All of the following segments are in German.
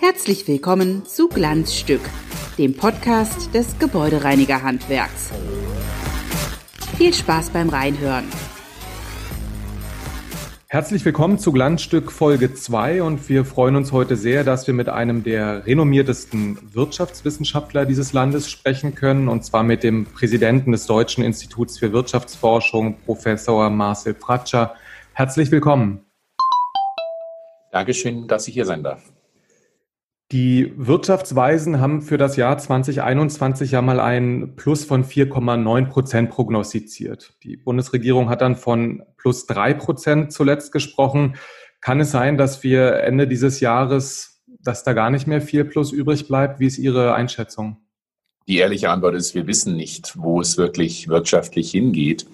Herzlich willkommen zu Glanzstück, dem Podcast des Gebäudereinigerhandwerks. Viel Spaß beim Reinhören. Herzlich willkommen zu Glanzstück Folge 2 und wir freuen uns heute sehr, dass wir mit einem der renommiertesten Wirtschaftswissenschaftler dieses Landes sprechen können und zwar mit dem Präsidenten des Deutschen Instituts für Wirtschaftsforschung, Professor Marcel Fratscher. Herzlich willkommen. Dankeschön, dass ich hier sein darf. Die Wirtschaftsweisen haben für das Jahr 2021 ja mal ein Plus von 4,9 Prozent prognostiziert. Die Bundesregierung hat dann von plus drei Prozent zuletzt gesprochen. Kann es sein, dass wir Ende dieses Jahres, dass da gar nicht mehr viel Plus übrig bleibt? Wie ist Ihre Einschätzung? Die ehrliche Antwort ist, wir wissen nicht, wo es wirklich wirtschaftlich hingeht,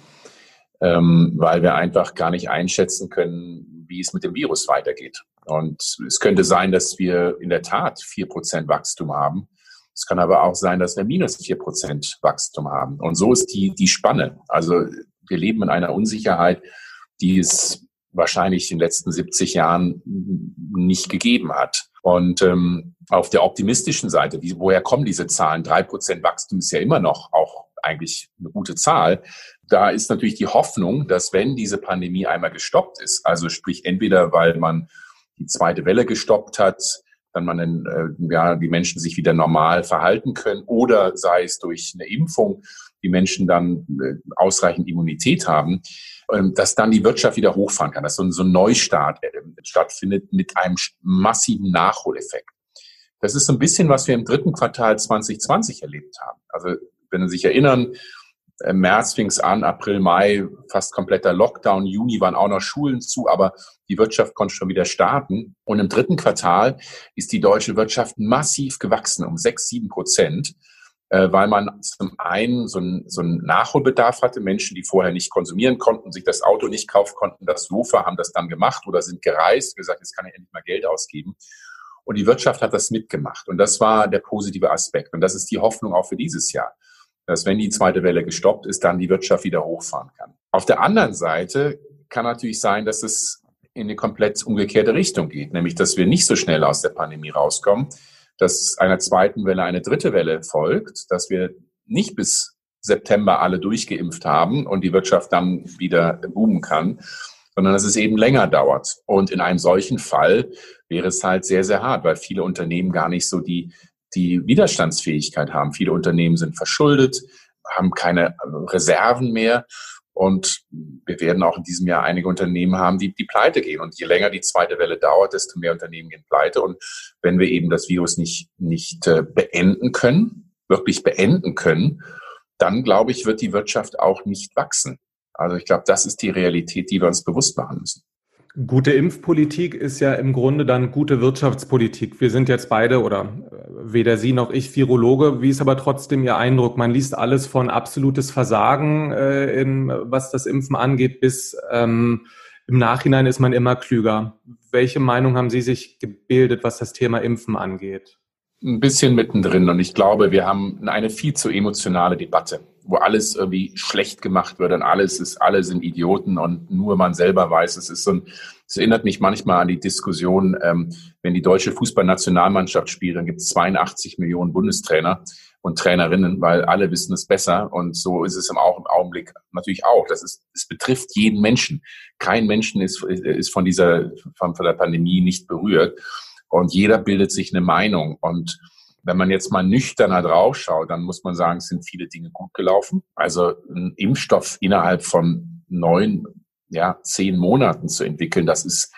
ähm, weil wir einfach gar nicht einschätzen können, wie es mit dem Virus weitergeht. Und es könnte sein, dass wir in der Tat vier Prozent Wachstum haben. Es kann aber auch sein, dass wir minus vier Prozent Wachstum haben. Und so ist die, die Spanne. Also wir leben in einer Unsicherheit, die es wahrscheinlich in den letzten 70 Jahren nicht gegeben hat. Und ähm, auf der optimistischen Seite, wie, woher kommen diese Zahlen? Drei Prozent Wachstum ist ja immer noch auch eigentlich eine gute Zahl. Da ist natürlich die Hoffnung, dass wenn diese Pandemie einmal gestoppt ist, also sprich entweder weil man die zweite Welle gestoppt hat, dann man äh, ja, die Menschen sich wieder normal verhalten können oder sei es durch eine Impfung, die Menschen dann äh, ausreichend Immunität haben, ähm, dass dann die Wirtschaft wieder hochfahren kann, dass so ein, so ein Neustart äh, stattfindet mit einem massiven Nachholeffekt. Das ist so ein bisschen, was wir im dritten Quartal 2020 erlebt haben. Also wenn Sie sich erinnern, im März fing es an, April, Mai fast kompletter Lockdown, Juni waren auch noch Schulen zu, aber die Wirtschaft konnte schon wieder starten. Und im dritten Quartal ist die deutsche Wirtschaft massiv gewachsen, um sechs, sieben Prozent, äh, weil man zum einen so einen, so einen Nachholbedarf hatte. Menschen, die vorher nicht konsumieren konnten, sich das Auto nicht kaufen konnten, das Sofa, haben das dann gemacht oder sind gereist, gesagt, jetzt kann ich endlich mal Geld ausgeben. Und die Wirtschaft hat das mitgemacht. Und das war der positive Aspekt. Und das ist die Hoffnung auch für dieses Jahr dass wenn die zweite Welle gestoppt ist, dann die Wirtschaft wieder hochfahren kann. Auf der anderen Seite kann natürlich sein, dass es in eine komplett umgekehrte Richtung geht, nämlich dass wir nicht so schnell aus der Pandemie rauskommen, dass einer zweiten Welle eine dritte Welle folgt, dass wir nicht bis September alle durchgeimpft haben und die Wirtschaft dann wieder boomen kann, sondern dass es eben länger dauert. Und in einem solchen Fall wäre es halt sehr, sehr hart, weil viele Unternehmen gar nicht so die die Widerstandsfähigkeit haben. Viele Unternehmen sind verschuldet, haben keine Reserven mehr. Und wir werden auch in diesem Jahr einige Unternehmen haben, die, die pleite gehen. Und je länger die zweite Welle dauert, desto mehr Unternehmen gehen pleite. Und wenn wir eben das Virus nicht, nicht äh, beenden können, wirklich beenden können, dann glaube ich, wird die Wirtschaft auch nicht wachsen. Also ich glaube, das ist die Realität, die wir uns bewusst machen müssen. Gute Impfpolitik ist ja im Grunde dann gute Wirtschaftspolitik. Wir sind jetzt beide oder äh, weder Sie noch ich Virologe. Wie ist aber trotzdem Ihr Eindruck? Man liest alles von absolutes Versagen, äh, in, was das Impfen angeht, bis ähm, im Nachhinein ist man immer klüger. Welche Meinung haben Sie sich gebildet, was das Thema Impfen angeht? Ein bisschen mittendrin und ich glaube, wir haben eine viel zu emotionale Debatte wo alles irgendwie schlecht gemacht wird und alles ist, alle sind Idioten und nur man selber weiß. Es ist so ein, es erinnert mich manchmal an die Diskussion, ähm, wenn die deutsche Fußballnationalmannschaft spielt, dann gibt es 82 Millionen Bundestrainer und Trainerinnen, weil alle wissen es besser. Und so ist es im, Augenblick natürlich auch. Das ist, es betrifft jeden Menschen. Kein Menschen ist, ist von dieser, von, von der Pandemie nicht berührt. Und jeder bildet sich eine Meinung. Und wenn man jetzt mal nüchterner draufschaut, dann muss man sagen, es sind viele Dinge gut gelaufen. Also ein Impfstoff innerhalb von neun, ja, zehn Monaten zu entwickeln, das ist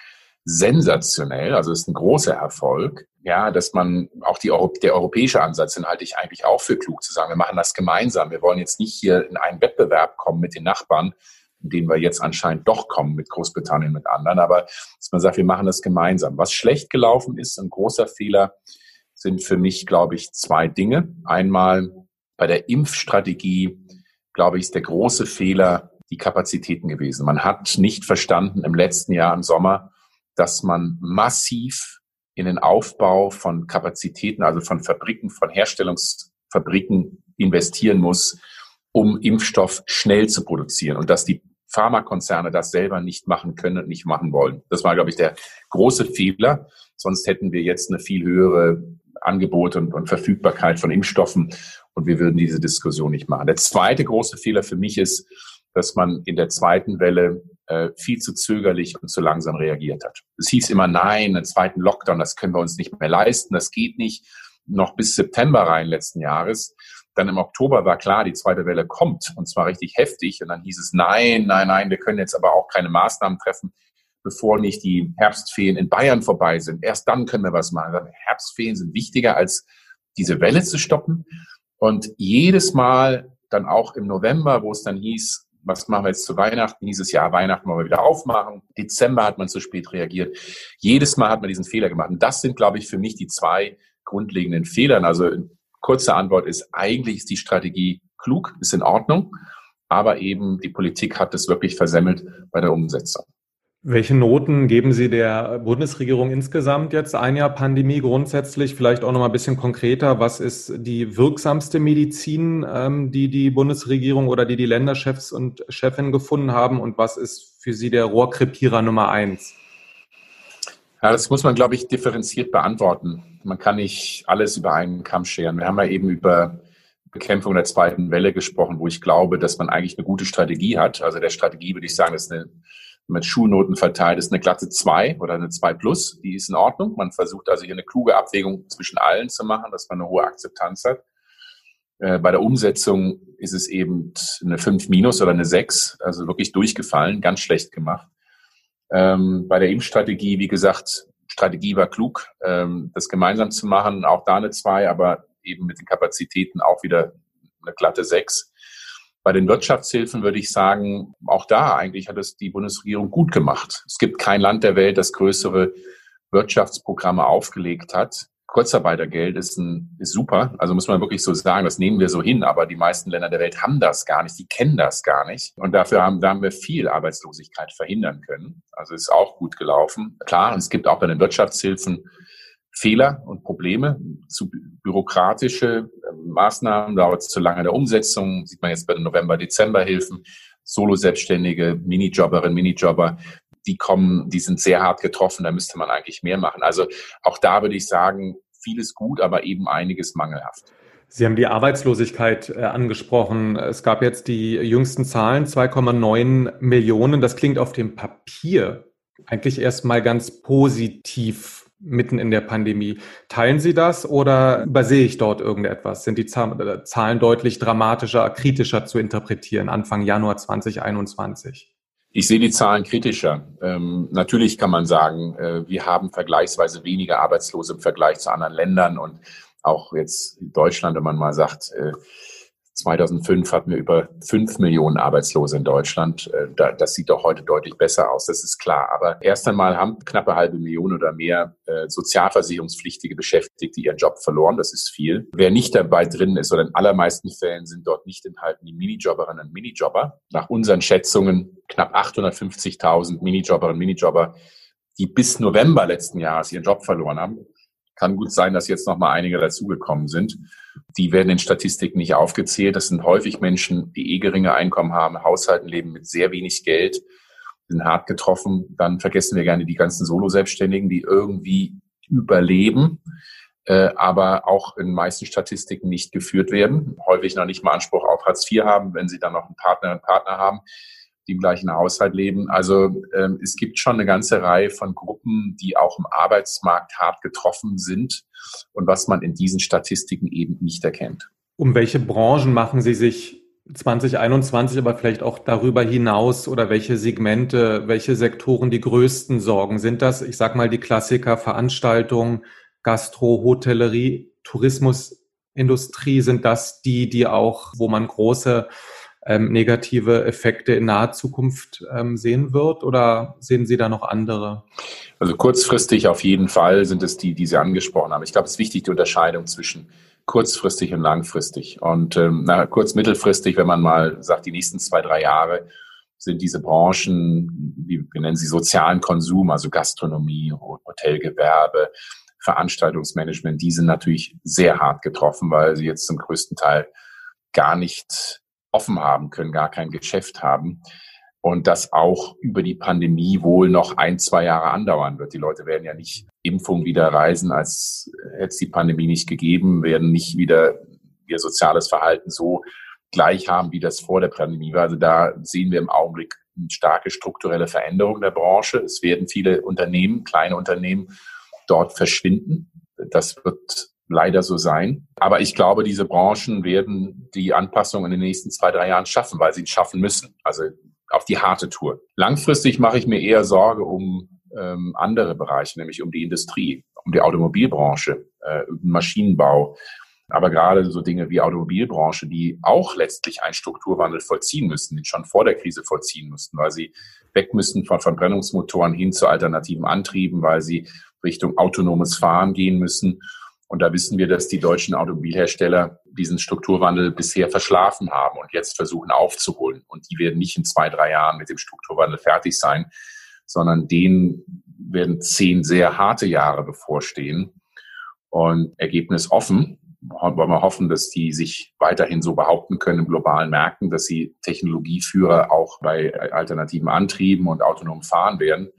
sensationell. Also ist ein großer Erfolg. Ja, dass man auch die, der europäische Ansatz, den halte ich eigentlich auch für klug zu sagen, wir machen das gemeinsam. Wir wollen jetzt nicht hier in einen Wettbewerb kommen mit den Nachbarn, in den wir jetzt anscheinend doch kommen mit Großbritannien, mit anderen. Aber dass man sagt, wir machen das gemeinsam. Was schlecht gelaufen ist, ein großer Fehler, sind für mich, glaube ich, zwei Dinge. Einmal bei der Impfstrategie, glaube ich, ist der große Fehler die Kapazitäten gewesen. Man hat nicht verstanden im letzten Jahr im Sommer, dass man massiv in den Aufbau von Kapazitäten, also von Fabriken, von Herstellungsfabriken investieren muss, um Impfstoff schnell zu produzieren und dass die Pharmakonzerne das selber nicht machen können und nicht machen wollen. Das war, glaube ich, der große Fehler. Sonst hätten wir jetzt eine viel höhere Angebot und, und Verfügbarkeit von Impfstoffen und wir würden diese Diskussion nicht machen. Der zweite große Fehler für mich ist, dass man in der zweiten Welle äh, viel zu zögerlich und zu langsam reagiert hat. Es hieß immer, nein, einen zweiten Lockdown, das können wir uns nicht mehr leisten, das geht nicht. Noch bis September rein letzten Jahres. Dann im Oktober war klar, die zweite Welle kommt und zwar richtig heftig. Und dann hieß es, nein, nein, nein, wir können jetzt aber auch keine Maßnahmen treffen, bevor nicht die Herbstferien in Bayern vorbei sind. Erst dann können wir was machen. Herbstferien sind wichtiger als diese Welle zu stoppen. Und jedes Mal dann auch im November, wo es dann hieß, was machen wir jetzt zu Weihnachten? Dieses Jahr Weihnachten wollen wir wieder aufmachen. Dezember hat man zu spät reagiert. Jedes Mal hat man diesen Fehler gemacht. Und das sind, glaube ich, für mich die zwei grundlegenden Fehler. Also kurze Antwort ist, eigentlich ist die Strategie klug, ist in Ordnung, aber eben die Politik hat es wirklich versemmelt bei der Umsetzung. Welche Noten geben Sie der Bundesregierung insgesamt jetzt ein Jahr Pandemie grundsätzlich? Vielleicht auch noch mal ein bisschen konkreter. Was ist die wirksamste Medizin, ähm, die die Bundesregierung oder die die Länderchefs und Chefinnen gefunden haben? Und was ist für Sie der Rohrkrepierer Nummer eins? Ja, das muss man, glaube ich, differenziert beantworten. Man kann nicht alles über einen Kamm scheren. Wir haben ja eben über Bekämpfung der zweiten Welle gesprochen, wo ich glaube, dass man eigentlich eine gute Strategie hat. Also der Strategie würde ich sagen, ist eine mit Schulnoten verteilt ist eine glatte 2 oder eine 2 plus, die ist in Ordnung. Man versucht also hier eine kluge Abwägung zwischen allen zu machen, dass man eine hohe Akzeptanz hat. Äh, bei der Umsetzung ist es eben eine 5 minus oder eine 6, also wirklich durchgefallen, ganz schlecht gemacht. Ähm, bei der Impfstrategie, wie gesagt, Strategie war klug, ähm, das gemeinsam zu machen, auch da eine 2, aber eben mit den Kapazitäten auch wieder eine glatte 6. Bei den Wirtschaftshilfen würde ich sagen, auch da eigentlich hat es die Bundesregierung gut gemacht. Es gibt kein Land der Welt, das größere Wirtschaftsprogramme aufgelegt hat. Kurzarbeitergeld ist, ein, ist super, also muss man wirklich so sagen, das nehmen wir so hin, aber die meisten Länder der Welt haben das gar nicht, die kennen das gar nicht. Und dafür haben, da haben wir viel Arbeitslosigkeit verhindern können. Also ist auch gut gelaufen. Klar, es gibt auch bei den Wirtschaftshilfen Fehler und Probleme, zu bürokratische ähm, Maßnahmen, dauert es zu lange der Umsetzung, sieht man jetzt bei den November-Dezember-Hilfen, Solo-Selbstständige, Minijobberinnen, Minijobber, die kommen, die sind sehr hart getroffen, da müsste man eigentlich mehr machen. Also auch da würde ich sagen, vieles gut, aber eben einiges mangelhaft. Sie haben die Arbeitslosigkeit äh, angesprochen. Es gab jetzt die jüngsten Zahlen, 2,9 Millionen. Das klingt auf dem Papier eigentlich erstmal ganz positiv mitten in der Pandemie. Teilen Sie das oder übersehe ich dort irgendetwas? Sind die äh, Zahlen deutlich dramatischer, kritischer zu interpretieren Anfang Januar 2021? Ich sehe die Zahlen kritischer. Ähm, natürlich kann man sagen, äh, wir haben vergleichsweise weniger Arbeitslose im Vergleich zu anderen Ländern und auch jetzt Deutschland, wenn man mal sagt, äh, 2005 hatten wir über fünf Millionen Arbeitslose in Deutschland. Äh, das sieht doch heute deutlich besser aus, das ist klar. Aber erst einmal haben knappe halbe Million oder mehr äh, sozialversicherungspflichtige Beschäftigte ihren Job verloren. Das ist viel. Wer nicht dabei drin ist, oder in allermeisten Fällen sind dort nicht enthalten die Minijobberinnen und Minijobber. Nach unseren Schätzungen knapp 850.000 Minijobberinnen und Minijobber, die bis November letzten Jahres ihren Job verloren haben. Kann gut sein, dass jetzt noch mal einige dazugekommen sind. Die werden in Statistiken nicht aufgezählt. Das sind häufig Menschen, die eh geringe Einkommen haben, Haushalten leben mit sehr wenig Geld, sind hart getroffen. Dann vergessen wir gerne die ganzen Solo-Selbstständigen, die irgendwie überleben, äh, aber auch in meisten Statistiken nicht geführt werden. Häufig noch nicht mal Anspruch auf Hartz IV haben, wenn sie dann noch einen Partner und Partner haben die im gleichen Haushalt leben. Also ähm, es gibt schon eine ganze Reihe von Gruppen, die auch im Arbeitsmarkt hart getroffen sind und was man in diesen Statistiken eben nicht erkennt. Um welche Branchen machen Sie sich 2021, aber vielleicht auch darüber hinaus oder welche Segmente, welche Sektoren die größten Sorgen? Sind das, ich sag mal, die Klassiker Veranstaltungen, Gastro, Hotellerie, Tourismusindustrie? Sind das die, die auch, wo man große ähm, negative Effekte in naher Zukunft ähm, sehen wird oder sehen Sie da noch andere? Also kurzfristig auf jeden Fall sind es die, die Sie angesprochen haben. Ich glaube, es ist wichtig, die Unterscheidung zwischen kurzfristig und langfristig. Und ähm, na, kurz mittelfristig, wenn man mal sagt, die nächsten zwei, drei Jahre sind diese Branchen, wie, wir nennen sie sozialen Konsum, also Gastronomie, Hotelgewerbe, Veranstaltungsmanagement, die sind natürlich sehr hart getroffen, weil sie jetzt zum größten Teil gar nicht offen haben können, gar kein Geschäft haben. und das auch über die Pandemie wohl noch ein, zwei Jahre andauern wird. Die Leute werden ja nicht Impfung wieder reisen, als hätte es die Pandemie nicht gegeben, werden nicht wieder ihr soziales Verhalten so gleich haben, wie das vor der Pandemie war. Also da sehen wir im Augenblick eine starke strukturelle Veränderung der Branche. Es werden viele Unternehmen, kleine Unternehmen dort verschwinden. Das wird leider so sein. Aber ich glaube, diese Branchen werden die Anpassung in den nächsten zwei, drei Jahren schaffen, weil sie es schaffen müssen. Also auf die harte Tour. Langfristig mache ich mir eher Sorge um ähm, andere Bereiche, nämlich um die Industrie, um die Automobilbranche, äh, Maschinenbau. Aber gerade so Dinge wie Automobilbranche, die auch letztlich einen Strukturwandel vollziehen müssen, den schon vor der Krise vollziehen mussten, weil sie weg müssen von Verbrennungsmotoren hin zu alternativen Antrieben, weil sie Richtung autonomes Fahren gehen müssen und da wissen wir, dass die deutschen Automobilhersteller diesen Strukturwandel bisher verschlafen haben und jetzt versuchen aufzuholen. Und die werden nicht in zwei, drei Jahren mit dem Strukturwandel fertig sein, sondern denen werden zehn sehr harte Jahre bevorstehen. Und Ergebnis offen. Wollen wir hoffen, dass die sich weiterhin so behaupten können im globalen Märkten, dass sie Technologieführer auch bei alternativen Antrieben und autonomen Fahren werden.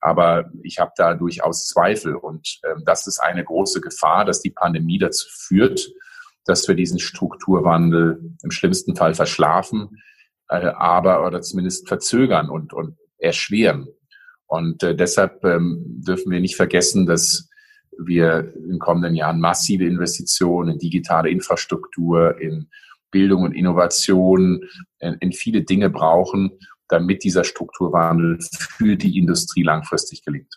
Aber ich habe da durchaus Zweifel. Und äh, das ist eine große Gefahr, dass die Pandemie dazu führt, dass wir diesen Strukturwandel im schlimmsten Fall verschlafen, äh, aber oder zumindest verzögern und, und erschweren. Und äh, deshalb ähm, dürfen wir nicht vergessen, dass wir in kommenden Jahren massive Investitionen in digitale Infrastruktur, in Bildung und Innovation, in, in viele Dinge brauchen, damit dieser Strukturwandel für die Industrie langfristig gelingt.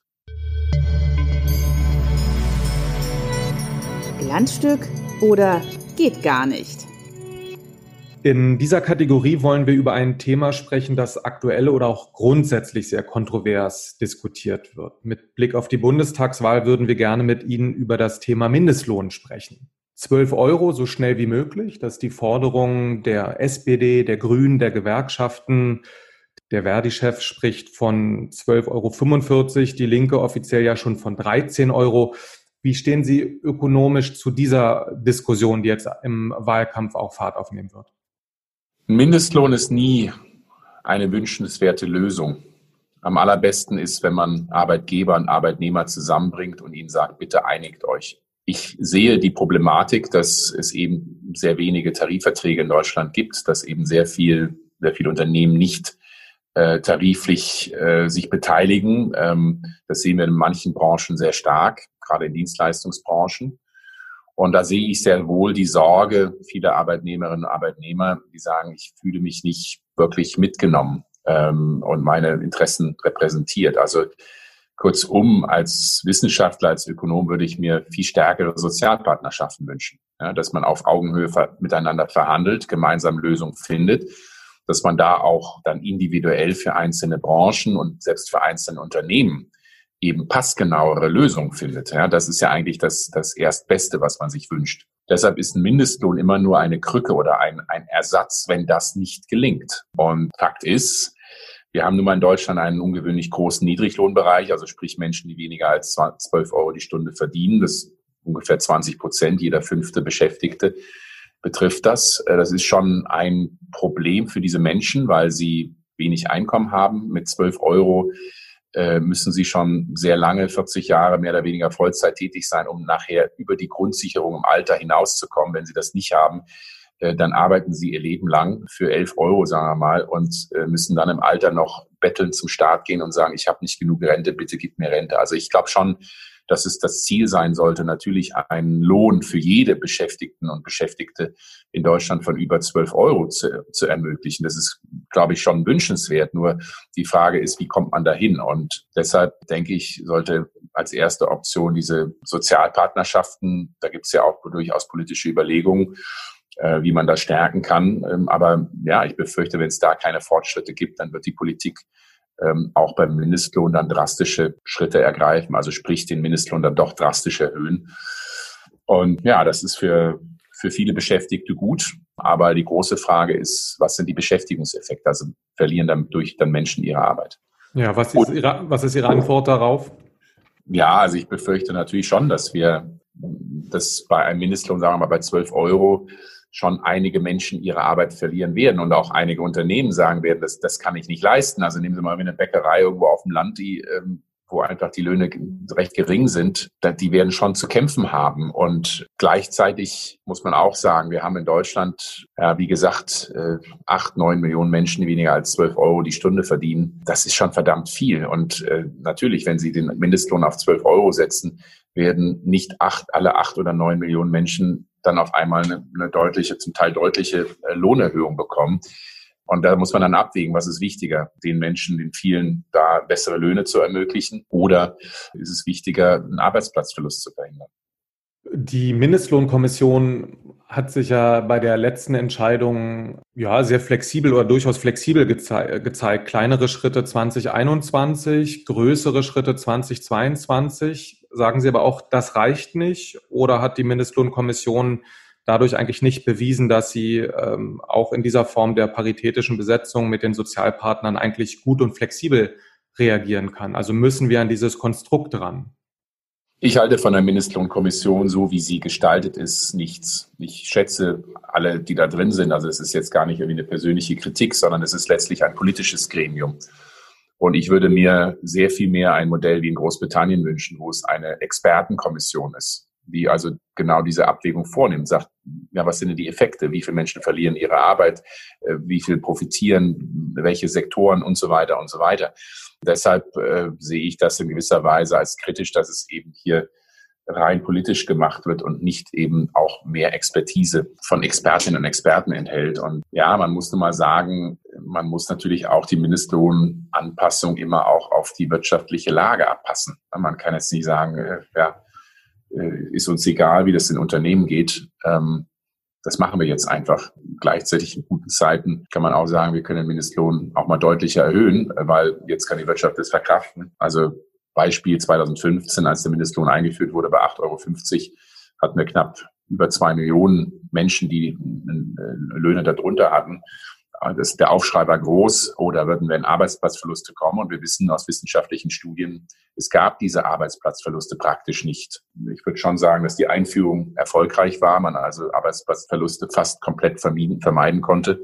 Glanzstück oder geht gar nicht? In dieser Kategorie wollen wir über ein Thema sprechen, das aktuell oder auch grundsätzlich sehr kontrovers diskutiert wird. Mit Blick auf die Bundestagswahl würden wir gerne mit Ihnen über das Thema Mindestlohn sprechen. 12 Euro so schnell wie möglich, das ist die Forderung der SPD, der Grünen, der Gewerkschaften, der Verdi-Chef spricht von 12,45 Euro, die Linke offiziell ja schon von 13 Euro. Wie stehen Sie ökonomisch zu dieser Diskussion, die jetzt im Wahlkampf auch Fahrt aufnehmen wird? Mindestlohn ist nie eine wünschenswerte Lösung. Am allerbesten ist, wenn man Arbeitgeber und Arbeitnehmer zusammenbringt und ihnen sagt, bitte einigt euch. Ich sehe die Problematik, dass es eben sehr wenige Tarifverträge in Deutschland gibt, dass eben sehr viel, sehr viele Unternehmen nicht äh, tariflich äh, sich beteiligen. Ähm, das sehen wir in manchen Branchen sehr stark, gerade in Dienstleistungsbranchen. Und da sehe ich sehr wohl die Sorge vieler Arbeitnehmerinnen und Arbeitnehmer, die sagen, ich fühle mich nicht wirklich mitgenommen ähm, und meine Interessen repräsentiert. Also kurzum, als Wissenschaftler, als Ökonom würde ich mir viel stärkere Sozialpartnerschaften wünschen, ja, dass man auf Augenhöhe miteinander verhandelt, gemeinsam Lösungen findet dass man da auch dann individuell für einzelne Branchen und selbst für einzelne Unternehmen eben passgenauere Lösungen findet. Ja, das ist ja eigentlich das, das Erstbeste, was man sich wünscht. Deshalb ist ein Mindestlohn immer nur eine Krücke oder ein, ein Ersatz, wenn das nicht gelingt. Und Fakt ist, wir haben nun mal in Deutschland einen ungewöhnlich großen Niedriglohnbereich, also sprich Menschen, die weniger als 12 Euro die Stunde verdienen. Das ungefähr 20 Prozent jeder fünfte Beschäftigte betrifft das. Äh, das ist schon ein Problem für diese Menschen, weil sie wenig Einkommen haben. Mit 12 Euro äh, müssen sie schon sehr lange, 40 Jahre mehr oder weniger Vollzeit tätig sein, um nachher über die Grundsicherung im Alter hinauszukommen. Wenn sie das nicht haben, äh, dann arbeiten sie ihr Leben lang für 11 Euro, sagen wir mal, und müssen dann im Alter noch betteln zum Staat gehen und sagen, ich habe nicht genug Rente, bitte gib mir Rente. Also ich glaube schon, dass es das Ziel sein sollte, natürlich einen Lohn für jede Beschäftigten und Beschäftigte in Deutschland von über 12 Euro zu, zu ermöglichen. Das ist, glaube ich, schon wünschenswert. Nur die Frage ist, wie kommt man dahin? Und deshalb denke ich, sollte als erste Option diese Sozialpartnerschaften, da gibt es ja auch durchaus politische Überlegungen, äh, wie man das stärken kann. Ähm, aber ja, ich befürchte, wenn es da keine Fortschritte gibt, dann wird die Politik ähm, auch beim Mindestlohn dann drastische Schritte ergreifen, also sprich den Mindestlohn dann doch drastisch erhöhen. Und ja, das ist für, für viele Beschäftigte gut. Aber die große Frage ist, was sind die Beschäftigungseffekte? Also verlieren dadurch dann Menschen ihre Arbeit. Ja, was ist, Ihre, was ist Ihre Antwort darauf? Ja, also ich befürchte natürlich schon, dass wir das bei einem Mindestlohn, sagen wir mal bei 12 Euro, schon einige Menschen ihre Arbeit verlieren werden und auch einige Unternehmen sagen werden, das, das kann ich nicht leisten. Also nehmen Sie mal eine Bäckerei irgendwo auf dem Land, die ähm, wo einfach die Löhne recht gering sind, die werden schon zu kämpfen haben. Und gleichzeitig muss man auch sagen, wir haben in Deutschland, ja, wie gesagt, äh, acht, neun Millionen Menschen, die weniger als zwölf Euro die Stunde verdienen. Das ist schon verdammt viel. Und äh, natürlich, wenn Sie den Mindestlohn auf zwölf Euro setzen, werden nicht acht, alle acht oder neun Millionen Menschen dann auf einmal eine, eine deutliche, zum Teil deutliche äh, Lohnerhöhung bekommen. Und da muss man dann abwägen, was ist wichtiger, den Menschen, den vielen da bessere Löhne zu ermöglichen oder ist es wichtiger, einen Arbeitsplatzverlust zu verhindern? Die Mindestlohnkommission hat sich ja bei der letzten Entscheidung ja sehr flexibel oder durchaus flexibel geze gezeigt. Kleinere Schritte 2021, größere Schritte 2022. Sagen Sie aber auch, das reicht nicht? Oder hat die Mindestlohnkommission dadurch eigentlich nicht bewiesen, dass sie ähm, auch in dieser Form der paritätischen Besetzung mit den Sozialpartnern eigentlich gut und flexibel reagieren kann. Also müssen wir an dieses Konstrukt ran. Ich halte von der Mindestlohnkommission, so wie sie gestaltet ist, nichts. Ich schätze alle, die da drin sind. Also es ist jetzt gar nicht irgendwie eine persönliche Kritik, sondern es ist letztlich ein politisches Gremium. Und ich würde mir sehr viel mehr ein Modell wie in Großbritannien wünschen, wo es eine Expertenkommission ist, die also genau diese Abwägung vornimmt, sagt, ja, was sind denn die Effekte? Wie viele Menschen verlieren ihre Arbeit? Äh, wie viel profitieren? Welche Sektoren und so weiter und so weiter? Deshalb äh, sehe ich das in gewisser Weise als kritisch, dass es eben hier rein politisch gemacht wird und nicht eben auch mehr Expertise von Expertinnen und Experten enthält. Und ja, man muss nun mal sagen, man muss natürlich auch die Mindestlohnanpassung immer auch auf die wirtschaftliche Lage abpassen. Man kann jetzt nicht sagen, äh, ja, äh, ist uns egal, wie das in Unternehmen geht. Ähm, das machen wir jetzt einfach. Gleichzeitig in guten Zeiten kann man auch sagen, wir können den Mindestlohn auch mal deutlicher erhöhen, weil jetzt kann die Wirtschaft das verkraften. Also Beispiel 2015, als der Mindestlohn eingeführt wurde bei 8,50 Euro, hatten wir knapp über zwei Millionen Menschen, die äh, Löhne darunter hatten das, der Aufschrei war groß, oder würden wenn Arbeitsplatzverluste kommen. Und wir wissen aus wissenschaftlichen Studien, es gab diese Arbeitsplatzverluste praktisch nicht. Ich würde schon sagen, dass die Einführung erfolgreich war, man also Arbeitsplatzverluste fast komplett vermeiden konnte.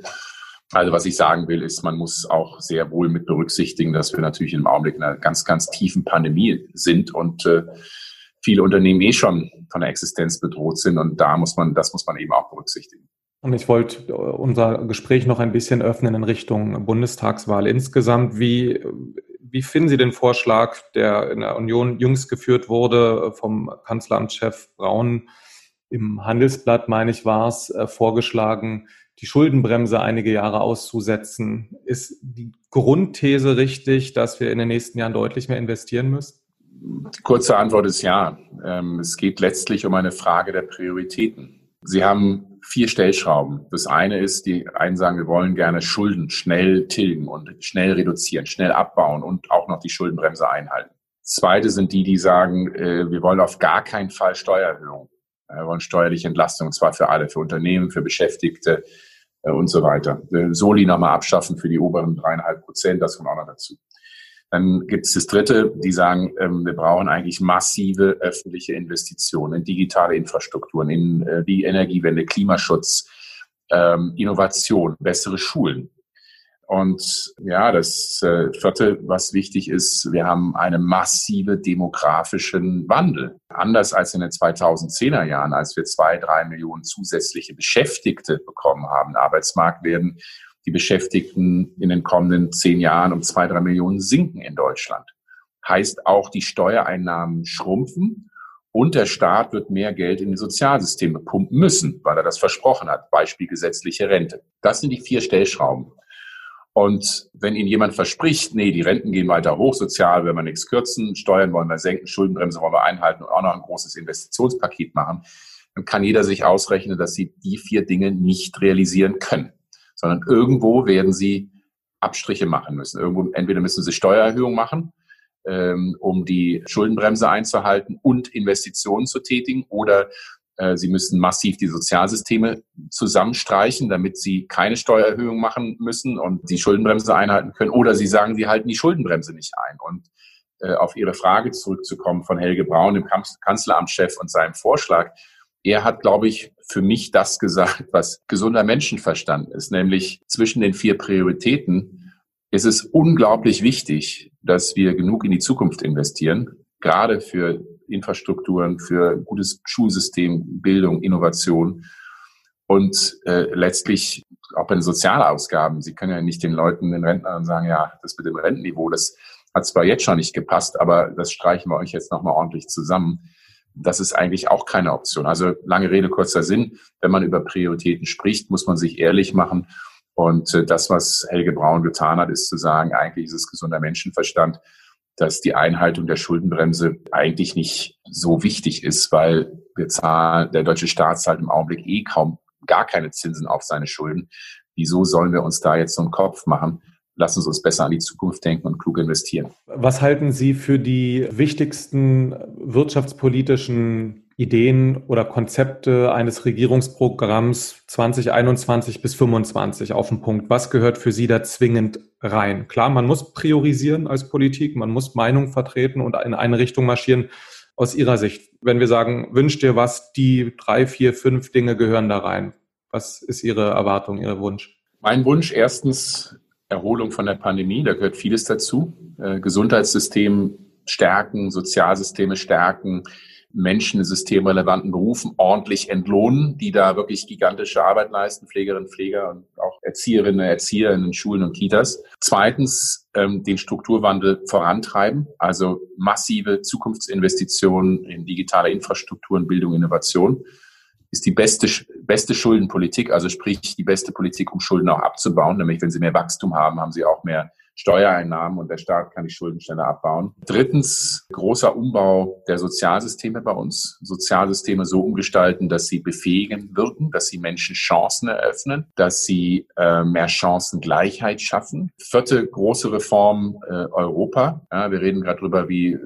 Also was ich sagen will, ist, man muss auch sehr wohl mit berücksichtigen, dass wir natürlich im Augenblick in einer ganz, ganz tiefen Pandemie sind und äh, viele Unternehmen eh schon von der Existenz bedroht sind. Und da muss man, das muss man eben auch berücksichtigen. Und ich wollte unser Gespräch noch ein bisschen öffnen in Richtung Bundestagswahl insgesamt. Wie, wie finden Sie den Vorschlag, der in der Union jüngst geführt wurde vom Kanzleramtschef Braun im Handelsblatt, meine ich, war es, äh, vorgeschlagen, die Schuldenbremse einige Jahre auszusetzen. Ist die Grundthese richtig, dass wir in den nächsten Jahren deutlich mehr investieren müssen? Die kurze Antwort ist ja. Ähm, es geht letztlich um eine Frage der Prioritäten. Sie haben vier Stellschrauben. Das eine ist, die einen sagen, wir wollen gerne Schulden schnell tilgen und schnell reduzieren, schnell abbauen und auch noch die Schuldenbremse einhalten. Zweite sind die, die sagen, äh, wir wollen auf gar keinen Fall Steuererhöhung. Wir wollen steuerliche Entlastung, und zwar für alle, für Unternehmen, für Beschäftigte und so weiter. Äh, Soli nochmal abschaffen für die oberen dreieinhalb Prozent, das kommt auch noch dazu. Dann gibt es das Dritte, die sagen, ähm, wir brauchen eigentlich massive öffentliche Investitionen in digitale Infrastrukturen, in äh, die Energiewende, Klimaschutz, ähm, Innovation, bessere Schulen. Und ja, das äh, Vierte, was wichtig ist, wir haben einen massive demografischen Wandel. Anders als in den 2010er Jahren, als wir zwei, drei Millionen zusätzliche Beschäftigte bekommen haben, Arbeitsmarkt werden die Beschäftigten in den kommenden zehn Jahren um zwei, drei Millionen sinken in Deutschland. Heißt auch, die Steuereinnahmen schrumpfen und der Staat wird mehr Geld in die Sozialsysteme pumpen müssen, weil er das versprochen hat. Beispiel gesetzliche Rente. Das sind die vier Stellschrauben. Und wenn Ihnen jemand verspricht, nee, die Renten gehen weiter hoch, sozial wenn wir nichts kürzen, Steuern wollen wir senken, Schuldenbremse wollen wir einhalten und auch noch ein großes Investitionspaket machen, dann kann jeder sich ausrechnen, dass sie die vier Dinge nicht realisieren können sondern irgendwo werden sie Abstriche machen müssen. Irgendwo, entweder müssen sie Steuererhöhungen machen, ähm, um die Schuldenbremse einzuhalten und Investitionen zu tätigen, oder sie müssen massiv die Sozialsysteme zusammenstreichen, damit sie keine Steuererhöhung machen müssen und die Schuldenbremse einhalten können, oder sie sagen, sie halten die Schuldenbremse nicht ein. Und äh, auf Ihre Frage zurückzukommen von Helge Braun, dem Kanzleramtschef und seinem Vorschlag, Er hat, glaube ich, für mich das gesagt, was gesunder Menschenverstand ist, nämlich zwischen den vier Prioritäten ist es unglaublich wichtig, dass wir genug in die Zukunft investieren, gerade für Infrastrukturen, für gutes Schulsystem, Bildung, Innovation und äh, letztlich auch bei den Sozialausgaben. Sie können ja nicht den Leuten, den Rentnern sagen, ja, das mit dem Rentenniveau, das hat zwar jetzt schon nicht gepasst, aber das streichen wir euch jetzt nochmal ordentlich zusammen. Das ist eigentlich auch keine Option. Also lange Rede, kurzer Sinn. Wenn man über Prioritäten spricht, muss man sich ehrlich machen. Und äh, das, was Helge Braun getan hat, ist zu sagen, eigentlich ist es gesunder Menschenverstand, dass die Einhaltung der Schuldenbremse eigentlich nicht so wichtig ist, weil wir zahlen, der deutsche Staat zahlt im Augenblick eh kaum gar keine Zinsen auf seine Schulden. Wieso sollen wir uns da jetzt so einen Kopf machen? Lassen Sie uns besser an die Zukunft denken und klug investieren. Was halten Sie für die wichtigsten wirtschaftspolitischen Ideen oder Konzepte eines Regierungsprogramms 2021 bis 2025 auf den Punkt? Was gehört für Sie da zwingend rein? Klar, man muss priorisieren als Politik, man muss Meinung vertreten und in eine Richtung marschieren. Aus Ihrer Sicht, wenn wir sagen, wünscht dir was, die drei, vier, fünf Dinge gehören da rein. Was ist Ihre Erwartung, Ihr Wunsch? Mein Wunsch erstens Erholung von der Pandemie, da gehört vieles dazu. Äh, Gesundheitssystem stärken, Sozialsysteme stärken, Menschen in systemrelevanten Berufen ordentlich entlohnen, die da wirklich gigantische Arbeit leisten, Pflegerinnen, Pfleger und auch Erzieherinnen, Erzieher in den Schulen und Kitas. Zweitens, ähm, den Strukturwandel vorantreiben, also massive Zukunftsinvestitionen in digitale Infrastrukturen, Bildung, Innovation ist die beste, beste Schuldenpolitik, also sprich die beste Politik, um Schulden auch abzubauen. Nämlich, wenn Sie mehr Wachstum haben, haben Sie auch mehr Steuereinnahmen und der Staat kann die Schulden abbauen. Drittens, großer Umbau der Sozialsysteme bei uns. Sozialsysteme so umgestalten, dass sie befähigen wirken, dass sie Menschen Chancen eröffnen, dass sie äh, mehr Chancengleichheit schaffen. Vierte große Reform äh, Europa. Ja, wir reden gerade drüber, wie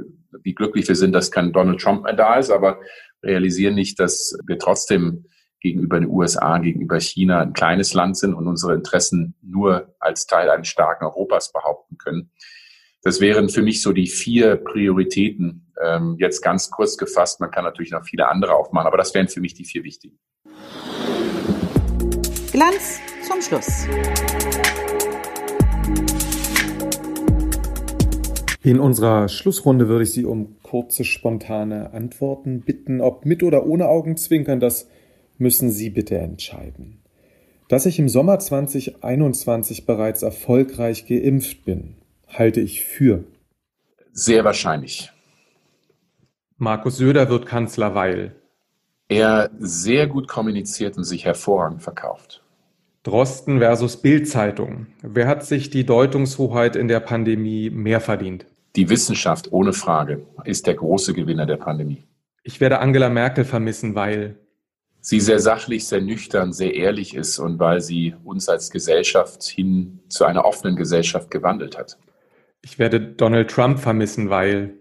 wie glücklich wir sind, dass kein Donald Trump mehr da ist, aber realisieren nicht, dass wir trotzdem gegenüber den USA, gegenüber China ein kleines Land sind und unsere Interessen nur als Teil eines starken Europas behaupten können. Das wären für mich so die vier Prioritäten, ähm, jetzt ganz kurz gefasst. Man kann natürlich noch viele andere aufmachen, aber das wären für mich die vier wichtigen. Glanz zum Schluss. In unserer Schlussrunde würde ich Sie um kurze, spontane Antworten bitten. Ob mit oder ohne Augenzwinkern, das müssen Sie bitte entscheiden. Dass ich im Sommer 2021 bereits erfolgreich geimpft bin, halte ich für. Sehr wahrscheinlich. Markus Söder wird Kanzler, weil er sehr gut kommuniziert und sich hervorragend verkauft. Drosten versus Bild-Zeitung. Wer hat sich die Deutungshoheit in der Pandemie mehr verdient? Die Wissenschaft, ohne Frage, ist der große Gewinner der Pandemie. Ich werde Angela Merkel vermissen, weil sie sehr sachlich, sehr nüchtern, sehr ehrlich ist und weil sie uns als Gesellschaft hin zu einer offenen Gesellschaft gewandelt hat. Ich werde Donald Trump vermissen, weil.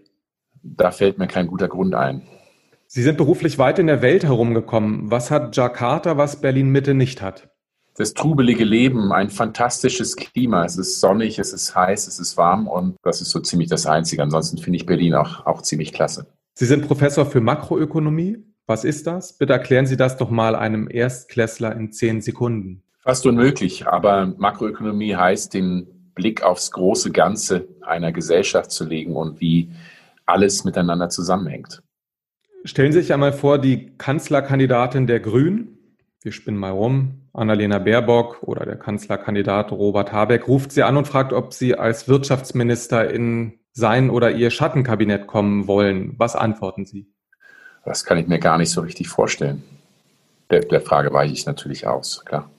Da fällt mir kein guter Grund ein. Sie sind beruflich weit in der Welt herumgekommen. Was hat Jakarta, was Berlin Mitte nicht hat? Das trubelige Leben, ein fantastisches Klima. Es ist sonnig, es ist heiß, es ist warm und das ist so ziemlich das Einzige. Ansonsten finde ich Berlin auch, auch ziemlich klasse. Sie sind Professor für Makroökonomie. Was ist das? Bitte erklären Sie das doch mal einem Erstklässler in zehn Sekunden. Fast unmöglich, aber Makroökonomie heißt, den Blick aufs große Ganze einer Gesellschaft zu legen und wie alles miteinander zusammenhängt. Stellen Sie sich einmal vor, die Kanzlerkandidatin der Grünen, wir spinnen mal rum, Annalena Baerbock oder der Kanzlerkandidat Robert Habeck ruft Sie an und fragt, ob Sie als Wirtschaftsminister in sein oder Ihr Schattenkabinett kommen wollen. Was antworten Sie? Das kann ich mir gar nicht so richtig vorstellen. Der, der Frage weiche ich natürlich aus, klar.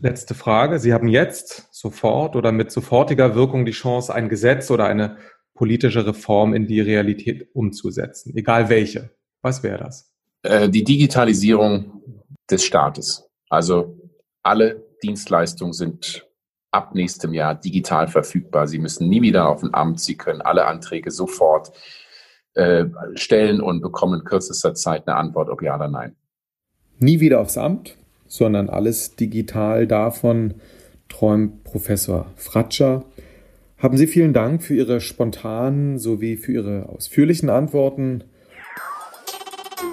Letzte Frage. Sie haben jetzt sofort oder mit sofortiger Wirkung die Chance, ein Gesetz oder eine politische Reform in die Realität umzusetzen, egal welche. Was wäre das? Äh, die Digitalisierung des Staates. Also alle Dienstleistungen sind ab nächstem Jahr digital verfügbar. Sie müssen nie wieder auf ein Amt. Sie können alle Anträge sofort äh, stellen und bekommen in kürzester Zeit eine Antwort, ob ja oder nein. Nie wieder aufs Amt, sondern alles digital. Davon träumt Professor Fratscher. Haben Sie vielen Dank für Ihre spontanen sowie für Ihre ausführlichen Antworten.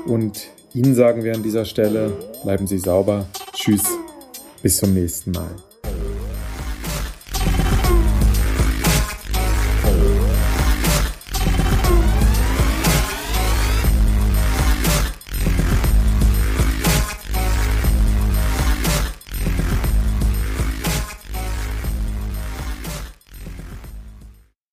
Und Ihnen sagen wir an dieser Stelle, bleiben Sie sauber. Tschüss, bis zum nächsten Mal.